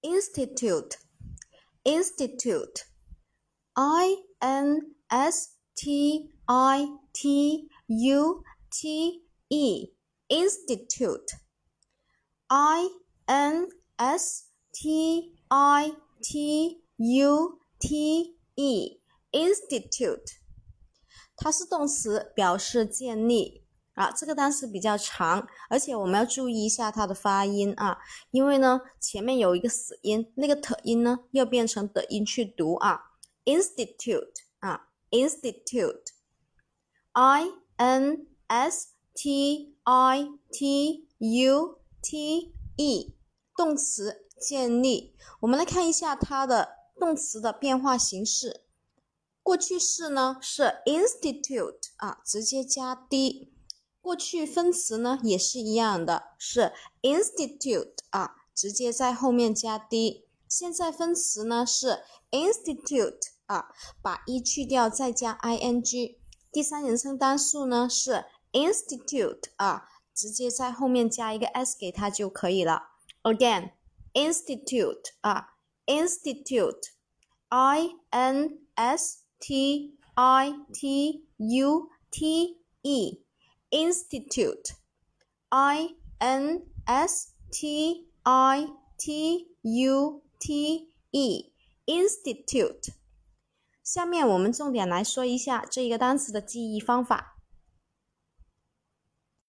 institute institute i n s t i t u t e institute i n s t i t u t e institute 它是动词，表示建立 啊。这个单词比较长，而且我们要注意一下它的发音啊，因为呢前面有一个死音，那个特音呢要变成的音去读啊。Institute 啊，Institute，I N S T I T U T E，动词建立。我们来看一下它的动词的变化形式。过去式呢是 institute 啊，直接加 d。过去分词呢也是一样的，是 institute 啊，直接在后面加 d。现在分词呢是 institute 啊，把 e 去掉再加 ing。第三人称单数呢是 institute 啊，直接在后面加一个 s 给它就可以了。Again，institute 啊，institute，i n s。T I T U T E Institute I N S T I T U T E Institute。下面我们重点来说一下这一个单词的记忆方法。